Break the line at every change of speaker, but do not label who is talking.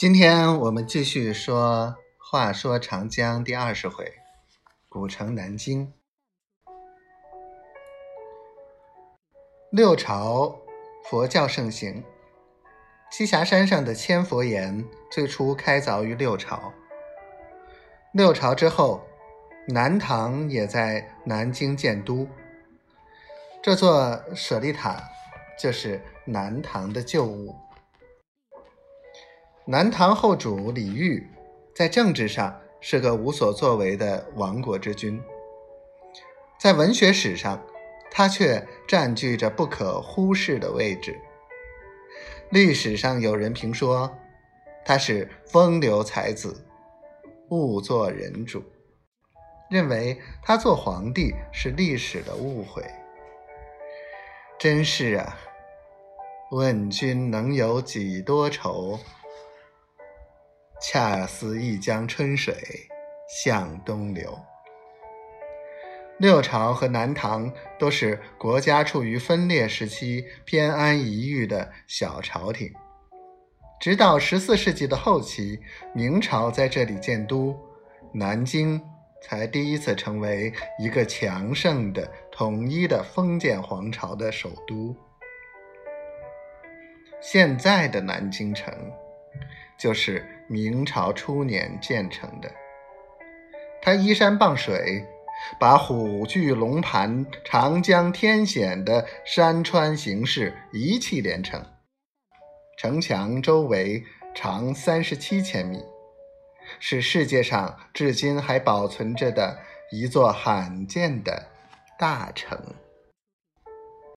今天我们继续说《话说长江》第二十回，古城南京。六朝佛教盛行，栖霞山上的千佛岩最初开凿于六朝。六朝之后，南唐也在南京建都。这座舍利塔就是南唐的旧物。南唐后主李煜在政治上是个无所作为的亡国之君，在文学史上，他却占据着不可忽视的位置。历史上有人评说，他是风流才子，误做人主，认为他做皇帝是历史的误会。真是啊，问君能有几多愁？恰似一江春水向东流。六朝和南唐都是国家处于分裂时期、偏安一隅的小朝廷，直到十四世纪的后期，明朝在这里建都，南京才第一次成为一个强盛的、统一的封建皇朝的首都。现在的南京城。就是明朝初年建成的，它依山傍水，把虎踞龙盘、长江天险的山川形势一气连成。城墙周围长三十七千米，是世界上至今还保存着的一座罕见的大城。